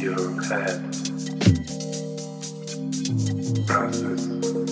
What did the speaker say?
your head. Process.